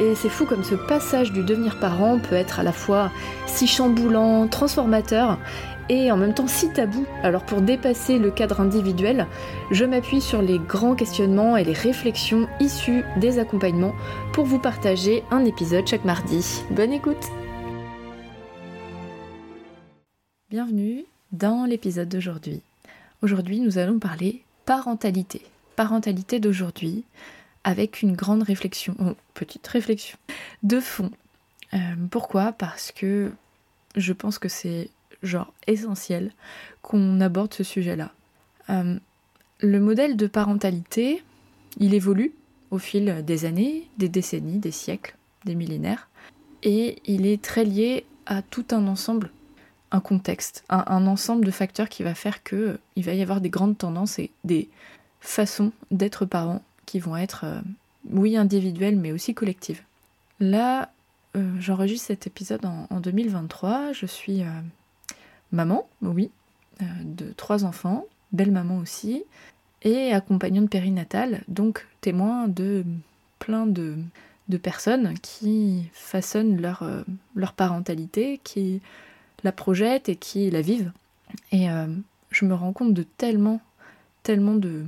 Et c'est fou comme ce passage du devenir parent peut être à la fois si chamboulant, transformateur et en même temps si tabou. Alors pour dépasser le cadre individuel, je m'appuie sur les grands questionnements et les réflexions issues des accompagnements pour vous partager un épisode chaque mardi. Bonne écoute Bienvenue dans l'épisode d'aujourd'hui. Aujourd'hui nous allons parler parentalité. Parentalité d'aujourd'hui, avec une grande réflexion, oh, petite réflexion, de fond. Euh, pourquoi? Parce que je pense que c'est genre essentiel qu'on aborde ce sujet-là. Euh, le modèle de parentalité, il évolue au fil des années, des décennies, des siècles, des millénaires, et il est très lié à tout un ensemble, un contexte, un, ensemble de facteurs qui va faire que il va y avoir des grandes tendances et des façons d'être parent qui vont être, euh, oui, individuelles, mais aussi collectives. Là, euh, j'enregistre cet épisode en, 2023. Je suis euh, maman, oui, de trois enfants, belle maman aussi, et accompagnante périnatale, donc témoin de plein de, de personnes qui façonnent leur, leur parentalité, qui la projettent et qui la vivent. Et je me rends compte de tellement, tellement de,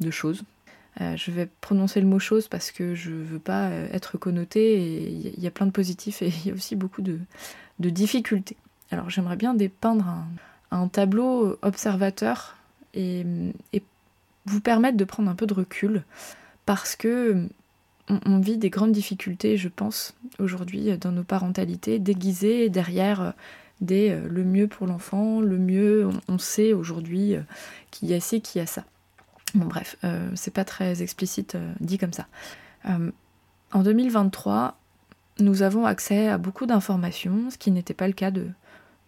de choses euh, je vais prononcer le mot chose parce que je veux pas euh, être connotée et il y a plein de positifs et il y a aussi beaucoup de, difficultés. Alors j'aimerais bien dépeindre un, tableau observateur et, vous permettre de prendre un peu de recul parce que on, vit des grandes difficultés, je pense, aujourd'hui dans nos parentalités, déguisées derrière des euh, le mieux pour l'enfant, le mieux, on, sait aujourd'hui qu'il y a ci, qu'il y a ça. Bon bref, euh, c'est pas très explicite euh, dit comme ça. Euh, en 2023, nous avons accès à beaucoup d'informations, ce qui n'était pas le cas de,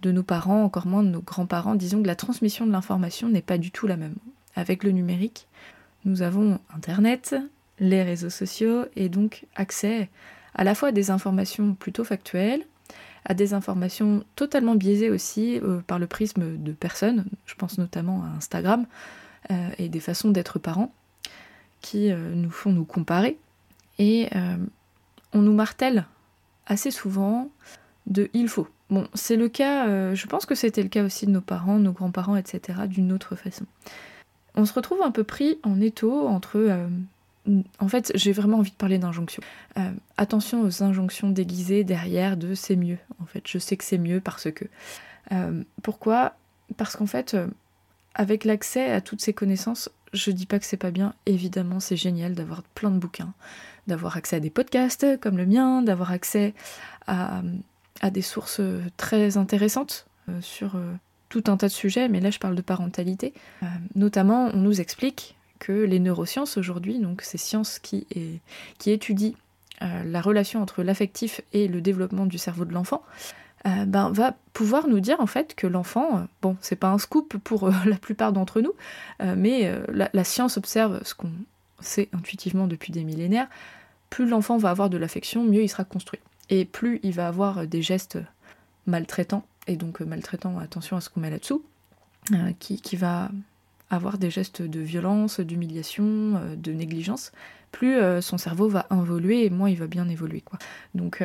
de nos parents, encore moins de nos grands-parents. Disons que la transmission de l'information n'est pas du tout la même. Avec le numérique, nous avons Internet, les réseaux sociaux et donc accès à la fois à des informations plutôt factuelles, à des informations totalement biaisées aussi par le prisme de personnes, je pense notamment à Instagram, et des façons d'être parents qui euh, nous font nous comparer. Et euh, on nous martèle assez souvent de il faut. Bon, c'est le cas, je pense que c'était le cas aussi de nos parents, nos grands-parents, etc., d'une autre façon. On se retrouve un peu pris en étau entre. en fait, j'ai vraiment envie de parler d'injonction. attention aux injonctions déguisées derrière de c'est mieux. En fait, je sais que c'est mieux parce que. pourquoi? Parce qu'en fait, avec l'accès à toutes ces connaissances, je dis pas que c'est pas bien, évidemment c'est génial d'avoir plein de bouquins, d'avoir accès à des podcasts comme le mien, d'avoir accès à, des sources très intéressantes euh, sur euh, tout un tas de sujets, mais là je parle de parentalité. Euh, notamment, on nous explique que les neurosciences aujourd'hui, donc ces sciences qui, qui étudient la relation entre l'affectif et le développement du cerveau de l'enfant, euh, ben, va pouvoir nous dire en fait que l'enfant, euh, bon, c'est pas un scoop pour euh, la plupart d'entre nous, mais la, science observe ce qu'on sait intuitivement depuis des millénaires, plus l'enfant va avoir de l'affection, mieux il sera construit. Et plus il va avoir des gestes maltraitants, et donc maltraitants, attention à ce qu'on met là-dessous, qui, va avoir des gestes de violence, d'humiliation, de négligence, plus son cerveau va évoluer et moins il va bien évoluer. Donc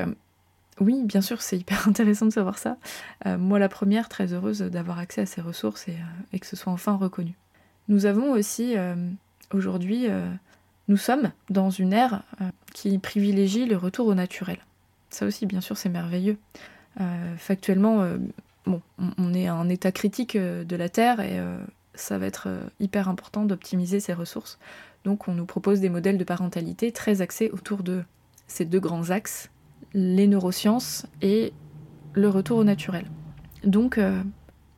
oui, bien sûr, c'est hyper intéressant de savoir ça. Euh, moi, la première, très heureuse d'avoir accès à ces ressources et, euh, que ce soit enfin reconnu. Nous avons aussi, euh, aujourd'hui, nous sommes dans une ère qui privilégie le retour au naturel. Ça aussi, bien sûr, c'est merveilleux. factuellement, on est à un état critique de la Terre et ça va être hyper important d'optimiser ces ressources. Donc, on nous propose des modèles de parentalité très axés autour de ces deux grands axes les neurosciences et le retour au naturel. Donc, euh,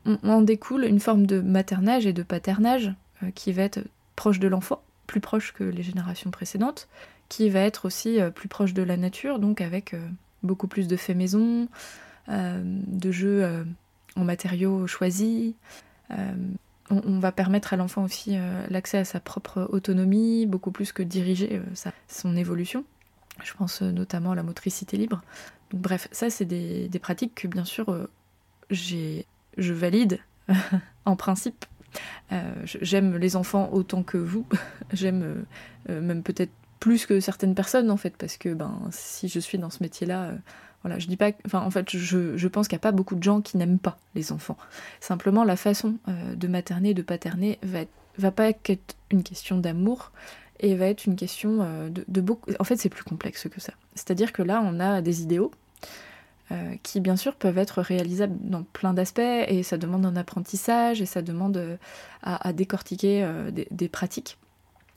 on, découle une forme de maternage et de paternage euh, qui va être proche de l'enfant, plus proche que les générations précédentes, qui va être aussi euh, plus proche de la nature, donc avec beaucoup plus de faits maison, de jeux en matériaux choisis. On, va permettre à l'enfant aussi l'accès à sa propre autonomie, beaucoup plus que diriger son évolution. Je pense notamment à la motricité libre. Bref, ça c'est des, pratiques que bien sûr j'ai, je valide en principe. Euh, j'aime les enfants autant que vous. J'aime euh, euh, même peut-être plus que certaines personnes en fait, parce que ben si je suis dans ce métier-là, voilà, je dis pas, en fait, je, je pense qu'il n'y a pas beaucoup de gens qui n'aiment pas les enfants. Simplement, la façon de materner, de paterner va, va pas être une question d'amour, et va être une question de, de beaucoup. En fait, c'est plus complexe que ça. C'est-à-dire que là, on a des idéaux euh, qui bien sûr peuvent être réalisables dans plein d'aspects et ça demande un apprentissage et ça demande euh, à, décortiquer euh, des, pratiques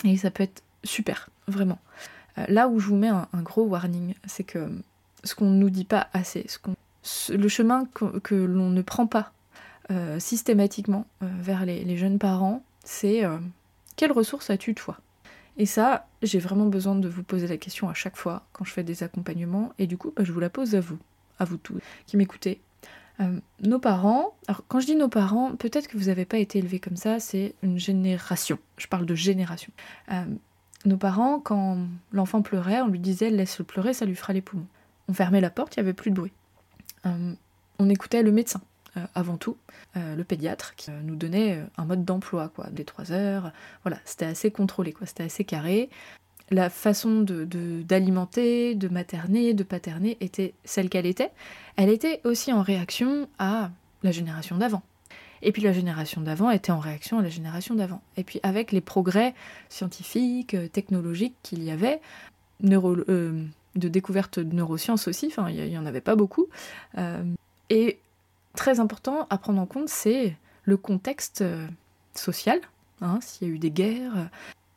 et ça peut être super, vraiment. là où je vous mets un, gros warning, c'est que ce qu'on ne nous dit pas assez, le chemin que, l'on ne prend pas systématiquement vers les, jeunes parents, c'est quelles ressources as-tu toi? Et ça, j'ai vraiment besoin de vous poser la question à chaque fois quand je fais des accompagnements, et du coup, bah, je vous la pose à vous à vous tous qui m'écoutez. Euh, nos parents, alors quand je dis nos parents, peut-être que vous n'avez pas été élevés comme ça, c'est une génération. Je parle de génération. Euh, nos parents, quand l'enfant pleurait, on lui disait laisse-le pleurer, ça lui fera les poumons. On fermait la porte, il n'y avait plus de bruit. Euh, on écoutait le médecin, avant tout, le pédiatre, qui nous donnait un mode d'emploi, quoi, des trois heures. Voilà, c'était assez contrôlé, quoi, c'était assez carré la façon d'alimenter, de, de materner, de paterner était celle qu'elle était. Elle était aussi en réaction à la génération d'avant. Et puis la génération d'avant était en réaction à la génération d'avant. Et puis avec les progrès scientifiques, euh, technologiques qu'il y avait, euh, de découverte de neurosciences aussi, enfin il n'y en avait pas beaucoup. Euh, et très important à prendre en compte, c'est le contexte social. Hein, s'il y a eu des guerres,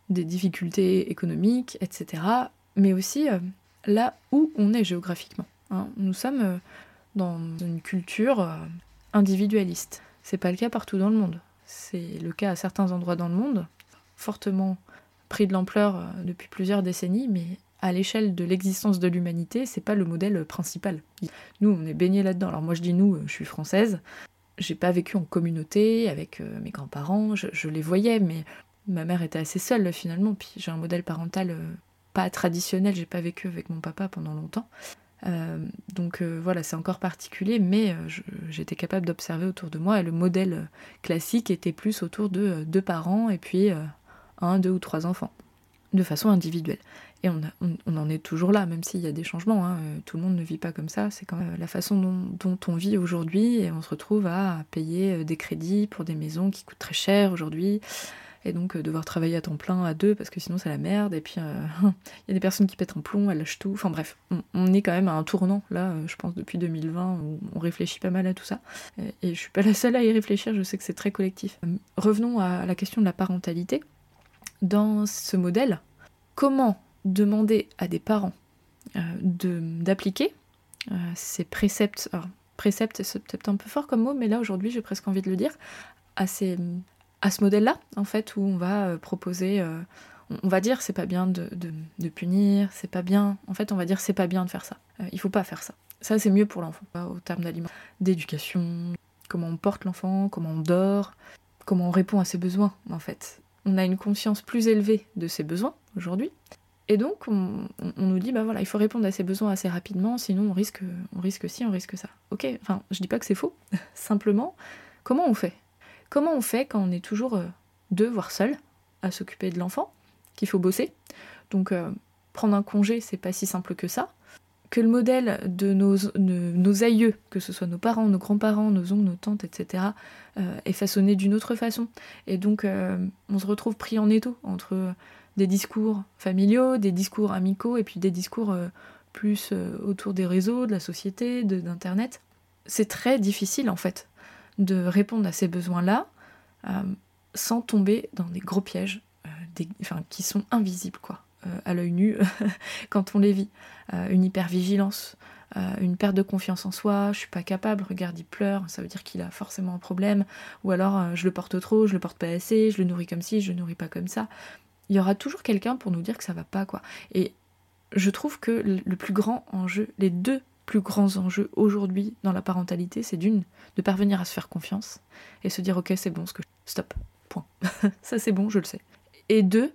des difficultés économiques, etc. Mais aussi euh, là où on est géographiquement. Hein. Nous sommes euh, dans une culture euh, individualiste. C'est pas le cas partout dans le monde. C'est le cas à certains endroits dans le monde, fortement pris de l'ampleur depuis plusieurs décennies, mais à l'échelle de l'existence de l'humanité, c'est pas le modèle principal. Nous, on est baigné là-dedans. Alors moi, je dis nous, je suis française. J'ai pas vécu en communauté avec mes grands-parents, je, les voyais, mais ma mère était assez seule finalement, puis j'ai un modèle parental euh, pas traditionnel, j'ai pas vécu avec mon papa pendant longtemps. Euh, donc euh, voilà, c'est encore particulier, mais j'étais capable d'observer autour de moi et le modèle classique était plus autour de deux parents et puis un, deux ou trois enfants, de façon individuelle. Et on, en est toujours là, même s'il y a des changements. Hein, tout le monde ne vit pas comme ça. C'est quand même la façon dont, on vit aujourd'hui et on se retrouve à payer des crédits pour des maisons qui coûtent très cher aujourd'hui et donc euh, devoir travailler à temps plein à deux parce que sinon c'est la merde, et puis euh, il y a des personnes qui pètent un plomb, elles lâchent tout, enfin bref, on, est quand même à un tournant là, euh, je pense depuis 2020, où on réfléchit pas mal à tout ça, et, je suis pas la seule à y réfléchir, je sais que c'est très collectif. Revenons à la question de la parentalité. Dans ce modèle, comment demander à des parents d'appliquer ces préceptes, alors préceptes c'est peut-être un peu fort comme mot, mais là aujourd'hui j'ai presque envie de le dire, à ces, à ce modèle-là, en fait, où on va euh, proposer, euh, on va dire c'est pas bien de, punir, c'est pas bien, en fait on va dire c'est pas bien de faire ça, euh, il faut pas faire ça. Ça c'est mieux pour l'enfant, au terme d'aliments, d'éducation, comment on porte l'enfant, comment on dort, comment on répond à ses besoins, en fait. On a une conscience plus élevée de ses besoins aujourd'hui, et donc on, nous dit bah voilà, il faut répondre à ses besoins assez rapidement, sinon on risque, on risque ci, on risque ça. Ok, enfin je dis pas que c'est faux, simplement comment on fait? Comment on fait quand on est toujours euh, deux, voire seul, à s'occuper de l'enfant, qu'il faut bosser? Donc euh, prendre un congé, c'est pas si simple que ça. Que le modèle de nos, nos aïeux, que ce soit nos parents, nos grands-parents, nos oncles, nos tantes, etc., euh, est façonné d'une autre façon. Et donc on se retrouve pris en étau entre des discours familiaux, des discours amicaux, et puis des discours plus autour des réseaux, de la société, d'Internet. C'est très difficile en fait de répondre à ces besoins-là euh, sans tomber dans des gros pièges euh, qui sont invisibles quoi, euh, à l'œil nu quand on les vit. une hypervigilance, une perte de confiance en soi, je suis pas capable, regarde il pleure, ça veut dire qu'il a forcément un problème, ou alors je le porte trop, je le porte pas assez, je le nourris comme ci, je le nourris pas comme ça. Il y aura toujours quelqu'un pour nous dire que ça va pas quoi. Et je trouve que le plus grand enjeu, les deux plus grands enjeux aujourd'hui dans la parentalité, c'est d'une, de parvenir à se faire confiance et se dire ok c'est bon, ce que stop, point. ça c'est bon, je le sais. Et deux,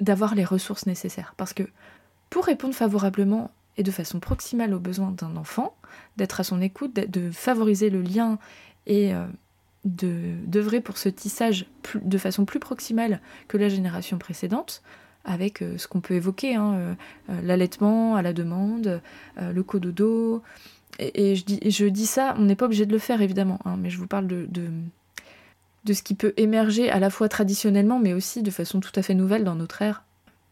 d'avoir les ressources nécessaires. Parce que pour répondre favorablement et de façon proximale aux besoins d'un enfant, d'être à son écoute, de favoriser le lien et euh, d'œuvrer pour ce tissage de façon plus proximale que la génération précédente, avec euh, ce qu'on peut évoquer, hein, euh, l'allaitement à la demande, le cododo. Et, et je, dis, ça, on n'est pas obligé de le faire évidemment, hein, mais je vous parle de, de, de ce qui peut émerger à la fois traditionnellement, mais aussi de façon tout à fait nouvelle dans notre ère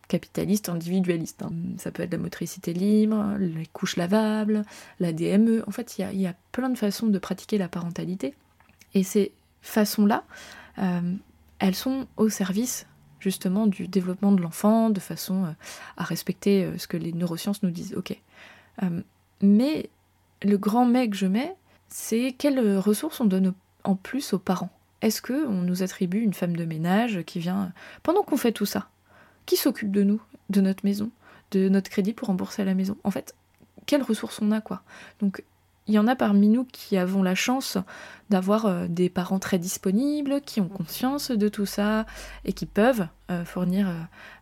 capitaliste, individualiste. Hein. Ça peut être la motricité libre, les couches lavables, la DME. En fait, il y, a, plein de façons de pratiquer la parentalité. Et ces façons-là, euh, elles sont au service justement du développement de l'enfant, de façon euh, à respecter euh, ce que les neurosciences nous disent. Ok. mais le grand mais que je mets, c'est quelles ressources on donne en plus aux parents? Est-ce que on nous attribue une femme de ménage qui vient pendant qu'on fait tout ça Qui s'occupe de nous, de notre maison, de notre crédit pour rembourser la maison? En fait, quelles ressources on a quoi? Il y en a parmi nous qui avons la chance d'avoir euh, des parents très disponibles, qui ont conscience de tout ça et qui peuvent euh, fournir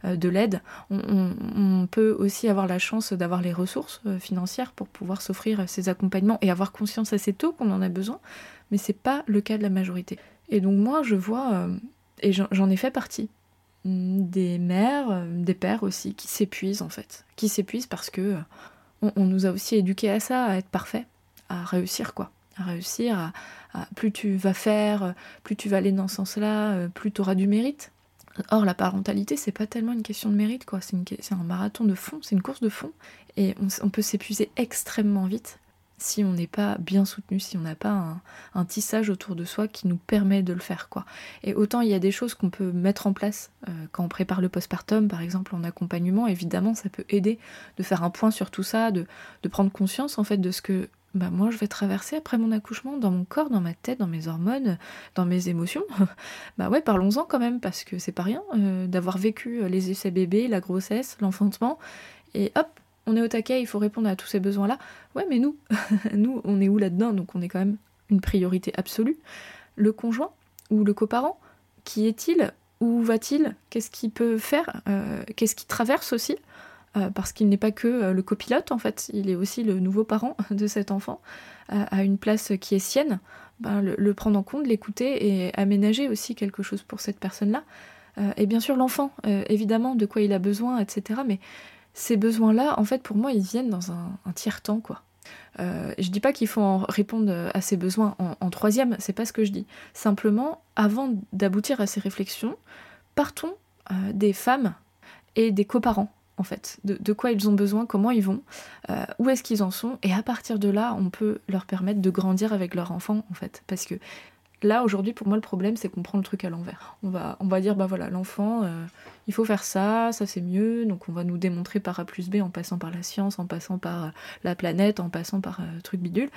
euh, de l'aide. On, peut aussi avoir la chance d'avoir les ressources financières pour pouvoir s'offrir ces accompagnements et avoir conscience assez tôt qu'on en a besoin, mais c'est pas le cas de la majorité. Et donc moi, je vois, et j'en ai fait partie, mm, des mères, des pères aussi, qui s'épuisent en fait. Qui s'épuisent parce que euh, on, nous a aussi éduqués à ça, à être parfait, à réussir quoi. À réussir, à, plus tu vas faire, plus tu vas aller dans ce sens-là, plus tu auras du mérite. Or, la parentalité, c'est pas tellement une question de mérite, quoi. C'est un marathon de fond, c'est une course de fond. Et on peut s'épuiser extrêmement vite si on n'est pas bien soutenu, si on n'a pas un, tissage autour de soi qui nous permet de le faire. quoi. Et autant il y a des choses qu'on peut mettre en place euh, quand on prépare le postpartum, par exemple en accompagnement, évidemment ça peut aider de faire un point sur tout ça, de, prendre conscience en fait de ce que bah, moi je vais traverser après mon accouchement, dans mon corps, dans ma tête, dans mes hormones, dans mes émotions. bah ouais, parlons-en quand même, parce que c'est pas rien euh, d'avoir vécu les essais bébés, la grossesse, l'enfantement, et hop, on est au taquet, il faut répondre à tous ces besoins-là. Ouais, mais nous, nous, on est où là-dedans? Donc on est quand même une priorité absolue. Le conjoint ou le coparent, qui est-il? Où va-t-il? Qu'est-ce qu'il peut faire? Euh, Qu'est-ce qu'il traverse aussi? euh, Parce qu'il n'est pas que euh, le copilote, en fait, il est aussi le nouveau parent de cet enfant, à une place qui est sienne. Ben, le, prendre en compte, l'écouter et aménager aussi quelque chose pour cette personne-là. et bien sûr, l'enfant, évidemment, de quoi il a besoin, etc. Mais ces besoins-là, en fait, pour moi, ils viennent dans un, tiers-temps, quoi. Euh, je dis pas qu'il faut en répondre à ces besoins en, troisième, c'est pas ce que je dis. Simplement, avant d'aboutir à ces réflexions, partons euh, des femmes et des coparents, en fait, de, quoi ils ont besoin, comment ils vont, euh, où est-ce qu'ils en sont, et à partir de là, on peut leur permettre de grandir avec leur enfant, en fait, parce que Là, aujourd'hui, pour moi, le problème, c'est qu'on prend le truc à l'envers. On va, on va dire, bah voilà, l'enfant, euh, il faut faire ça, ça c'est mieux, donc on va nous démontrer par A plus B en passant par la science, en passant par euh, la planète, en passant par truc bidule.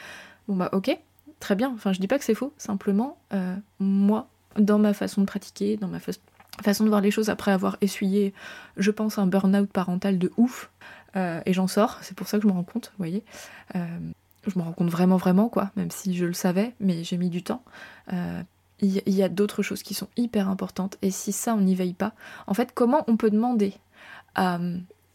Bon bah ok, très bien, enfin je dis pas que c'est faux, simplement, moi, dans ma façon de pratiquer, dans ma façon de voir les choses après avoir essuyé, je pense, un burn-out parental de ouf, et j'en sors, c'est pour ça que je me rends compte, vous voyez je me rends compte vraiment, vraiment, quoi, même si je le savais, mais j'ai mis du temps. Euh, il y, a d'autres choses qui sont hyper importantes, et si ça, on n'y veille pas, en fait, comment on peut demander à.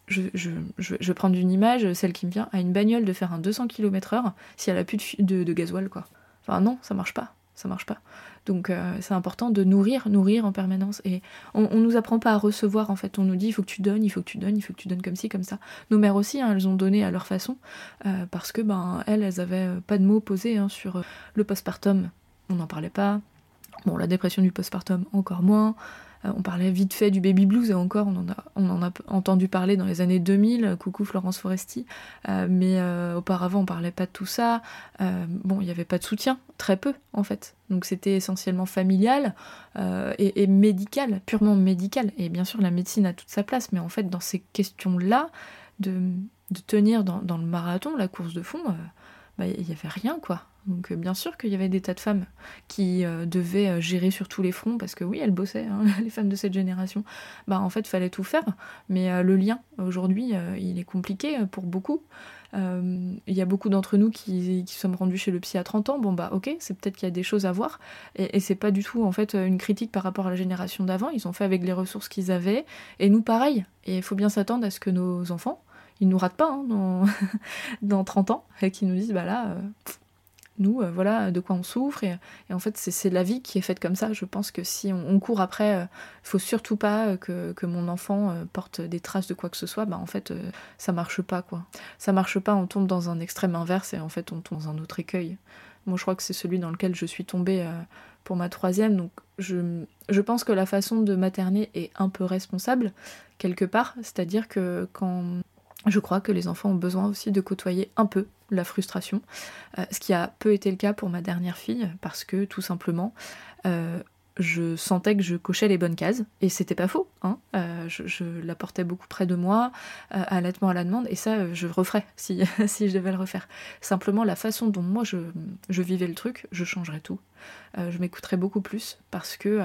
Je, je, je, vais prendre une image, celle qui me vient, à une bagnole de faire un 200 km/h si elle a plus de, de, de gasoil, quoi. Enfin, non, ça marche pas ça marche pas. Donc euh, c'est important de nourrir, nourrir en permanence. Et on, on, nous apprend pas à recevoir en fait. On nous dit il faut que tu donnes, il faut que tu donnes, il faut que tu donnes comme ci, comme ça. Nos mères aussi, hein, elles ont donné à leur façon euh, parce que ben elles, elles avaient euh, pas de mots posés hein, sur le postpartum. On n'en parlait pas. Bon, la dépression du postpartum encore moins. Euh, on parlait vite fait du baby blues et encore on en a, entendu parler dans les années 2000, coucou Florence Foresti, euh, mais euh, auparavant on parlait pas de tout ça. bon, il n'y avait pas de soutien, très peu en fait. Donc c'était essentiellement familial et, médical, purement médical. Et bien sûr la médecine a toute sa place, mais en fait dans ces questions-là, de, tenir dans, le marathon, la course de fond, bah, il n'y avait rien quoi. Donc bien sûr qu'il y avait des tas de femmes qui devaient gérer sur tous les fronts, parce que oui, elles bossaient, hein, les femmes de cette génération. Bah en fait, fallait tout faire. Mais le lien, aujourd'hui, il est compliqué pour beaucoup. Il y a beaucoup d'entre nous qui, qui, sommes rendus chez le psy à 30 ans. Bon bah ok, c'est peut-être qu'il y a des choses à voir. Et, et c'est pas du tout en fait une critique par rapport à la génération d'avant. Ils ont fait avec les ressources qu'ils avaient. Et nous pareil. Et il faut bien s'attendre à ce que nos enfants, ils nous ratent pas hein, dans, dans 30 ans et qu'ils nous disent bah là, euh, nous, euh, voilà de quoi on souffre. Et, en fait, c'est la vie qui est faite comme ça. Je pense que si on, court après, euh, faut surtout pas que, que mon enfant porte des traces de quoi que ce soit. Bah en fait, ça marche pas quoi. Ça marche pas. On tombe dans un extrême inverse et en fait, on tombe dans un autre écueil. Moi, je crois que c'est celui dans lequel je suis tombée pour ma troisième. Donc, je, je pense que la façon de materner est un peu responsable quelque part. C'est-à-dire que quand je crois que les enfants ont besoin aussi de côtoyer un peu la frustration, euh, ce qui a peu été le cas pour ma dernière fille, parce que tout simplement, euh, je sentais que je cochais les bonnes cases, et c'était pas faux. Hein. Euh, je, la portais beaucoup près de moi, allaitement à la demande, et ça, je referais si, je devais le refaire. Simplement, la façon dont moi je, je vivais le truc, je changerais tout. je m'écouterais beaucoup plus, parce que,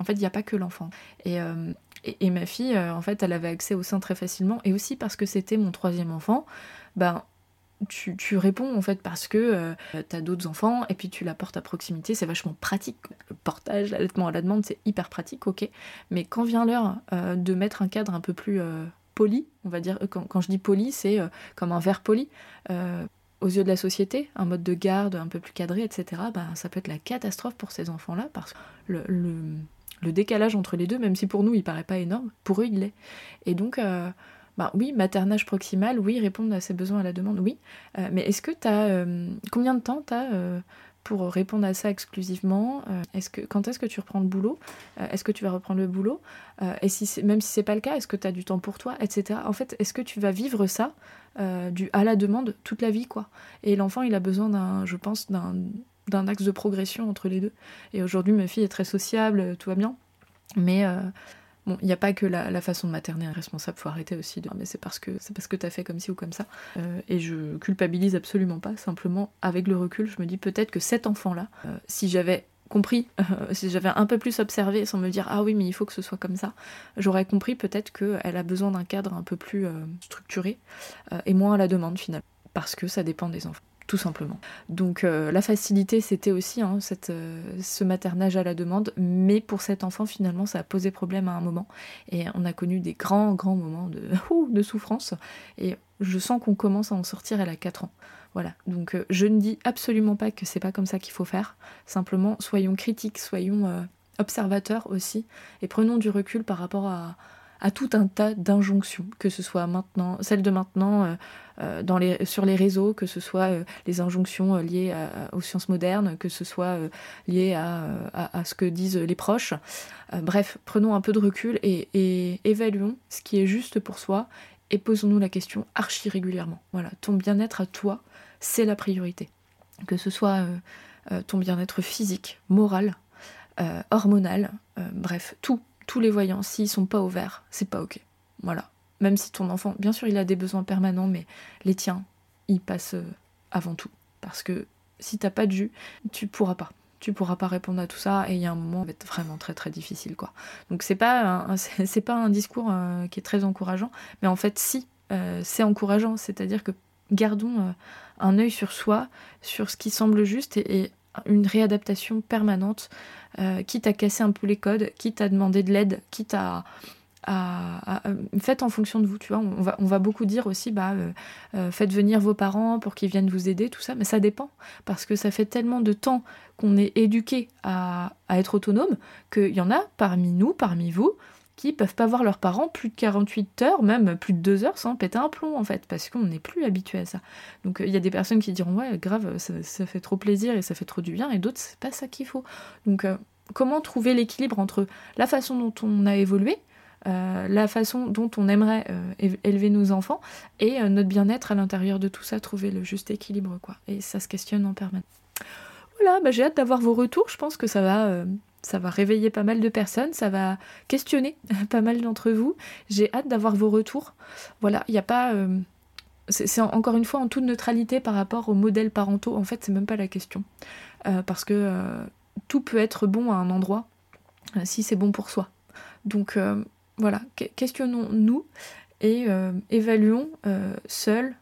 en fait, il n'y a pas que l'enfant. Et, et, ma fille, euh, en fait, elle avait accès au sein très facilement. Et aussi parce que c'était mon troisième enfant, ben, tu, réponds en fait parce que euh, tu d'autres enfants et puis tu la portes à proximité, c'est vachement pratique. Le portage, l'allaitement à la demande, c'est hyper pratique, ok. Mais quand vient l'heure euh, de mettre un cadre un peu plus poli, on va dire, quand, je dis poli, c'est comme un verre poli. aux yeux de la société, un mode de garde un peu plus cadré, etc., ben, ça peut être la catastrophe pour ces enfants-là, parce que le décalage entre les deux, même si pour nous il paraît pas énorme, pour eux il l'est. Et donc, euh, bah oui, maternage proximal, oui, répondre à ses besoins à la demande, oui. Euh, mais est-ce que tu as. Euh, combien de temps tu pour répondre à ça exclusivement est-ce que, Quand est-ce que tu reprends le boulot Est-ce que tu vas reprendre le boulot Et si même si c'est pas le cas, est-ce que tu as du temps pour toi Etc. En fait, est-ce que tu vas vivre ça du à la demande toute la vie, quoi Et l'enfant, il a besoin d'un, je pense, d'un d'un axe de progression entre les deux. Et aujourd'hui, ma fille est très sociable, tout va bien. Mais euh, bon, il n'y a pas que la, façon de materner responsable, faut arrêter aussi de mais c'est parce que c'est parce que t'as fait comme ci ou comme ça. Euh, et je culpabilise absolument pas, simplement avec le recul, je me dis peut-être que cet enfant-là, euh, si j'avais compris, si j'avais un peu plus observé sans me dire ah oui mais il faut que ce soit comme ça, j'aurais compris peut-être qu'elle a besoin d'un cadre un peu plus structuré et moins à la demande finalement. Parce que ça dépend des enfants tout simplement. Donc euh, la facilité, c'était aussi hein, euh, ce maternage à la demande, mais pour cet enfant, finalement, ça a posé problème à un moment. Et on a connu des grands, grands moments de, de souffrance. Et je sens qu'on commence à en sortir, elle a 4 ans. Voilà, donc euh, je ne dis absolument pas que c'est pas comme ça qu'il faut faire. Simplement, soyons critiques, soyons observateurs aussi, et prenons du recul par rapport à, à tout un tas d'injonctions, que ce soit maintenant, celles de maintenant euh, euh, sur les réseaux, que ce soit euh, les injonctions liées aux sciences modernes, que ce soit liées à, ce que disent les proches. bref, prenons un peu de recul et, et, évaluons ce qui est juste pour soi et posons-nous la question archi régulièrement. Voilà, ton bien-être à toi, c'est la priorité. Que ce soit ton bien-être physique, moral, hormonal, bref, tout tous les voyants, s'ils sont pas ouverts, c'est pas ok. Voilà. Même si ton enfant, bien sûr, il a des besoins permanents, mais les tiens, ils passent euh, avant tout. Parce que si t'as pas de jus, tu pourras pas. Tu pourras pas répondre à tout ça et il y a un moment va être vraiment très très difficile quoi. Donc c'est pas c'est pas un discours euh, qui est très encourageant, mais en fait si euh, c'est encourageant, c'est-à-dire que gardons un œil sur soi, sur ce qui semble juste et une réadaptation permanente, euh, quitte à casser un peu les codes, quitte à demander de l'aide, quitte à, à, faites en fonction de vous, tu vois. On va, on va beaucoup dire aussi, bah, euh, euh, faites venir vos parents pour qu'ils viennent vous aider, tout ça, mais ça dépend, parce que ça fait tellement de temps qu'on est éduqué à être autonome qu'il y en a parmi nous, parmi vous, qui peuvent pas voir leurs parents plus de 48 heures, même plus de 2 heures sans péter un plomb en fait, parce qu'on n'est plus habitué à ça. Donc il y a des personnes qui diront ouais grave, ça, fait trop plaisir et ça fait trop du bien, et d'autres c'est pas ça qu'il faut. Donc euh, comment trouver l'équilibre entre la façon dont on a évolué, euh, la façon dont on aimerait euh, élever nos enfants et notre bien-être à l'intérieur de tout ça, trouver le juste équilibre quoi. Et ça se questionne en permanence. Voilà, bah, j'ai hâte d'avoir vos retours, je pense que ça va ça va réveiller pas mal de personnes, ça va questionner pas mal d'entre vous. J'ai hâte d'avoir vos retours. Voilà, il n'y a pas. Euh, c'est encore une fois en toute neutralité par rapport aux modèles parentaux. En fait, c'est même pas la question. Euh, parce que euh, tout peut être bon à un endroit si c'est bon pour soi. Donc voilà, questionnons-nous et évaluons seuls,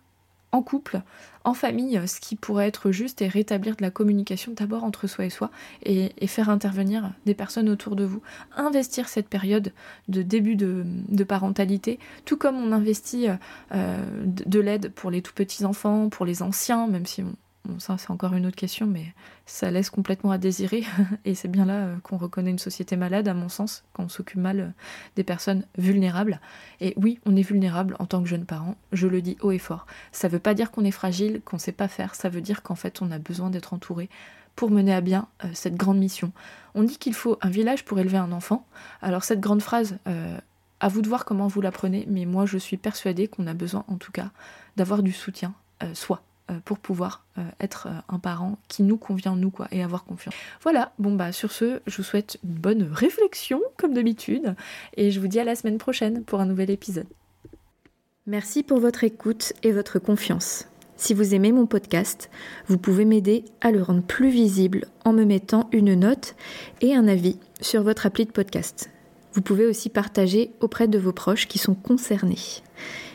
en couple, en famille, ce qui pourrait être juste et rétablir de la communication d'abord entre soi et soi et, faire intervenir des personnes autour de vous. Investir cette période de début de, parentalité, tout comme on investit euh, de l'aide pour les tout petits enfants, pour les anciens, même si on, Ça, c'est encore une autre question, mais ça laisse complètement à désirer. Et c'est bien là euh, qu'on reconnaît une société malade, à mon sens, quand on s'occupe mal euh, des personnes vulnérables. Et oui, on est vulnérable en tant que jeune parent, je le dis haut et fort. Ça ne veut pas dire qu'on est fragile, qu'on ne sait pas faire, ça veut dire qu'en fait, on a besoin d'être entouré pour mener à bien euh, cette grande mission. On dit qu'il faut un village pour élever un enfant. Alors, cette grande phrase. à vous de voir comment vous la prenez, mais moi je suis persuadée qu'on a besoin en tout cas d'avoir du soutien, soit pour pouvoir euh, être euh, un parent qui nous convient nous quoi et avoir confiance. Voilà, bon bah sur ce, je vous souhaite une bonne réflexion comme d'habitude et je vous dis à la semaine prochaine pour un nouvel épisode. Merci pour votre écoute et votre confiance. Si vous aimez mon podcast, vous pouvez m'aider à le rendre plus visible en me mettant une note et un avis sur votre appli de podcast. Vous pouvez aussi partager auprès de vos proches qui sont concernés.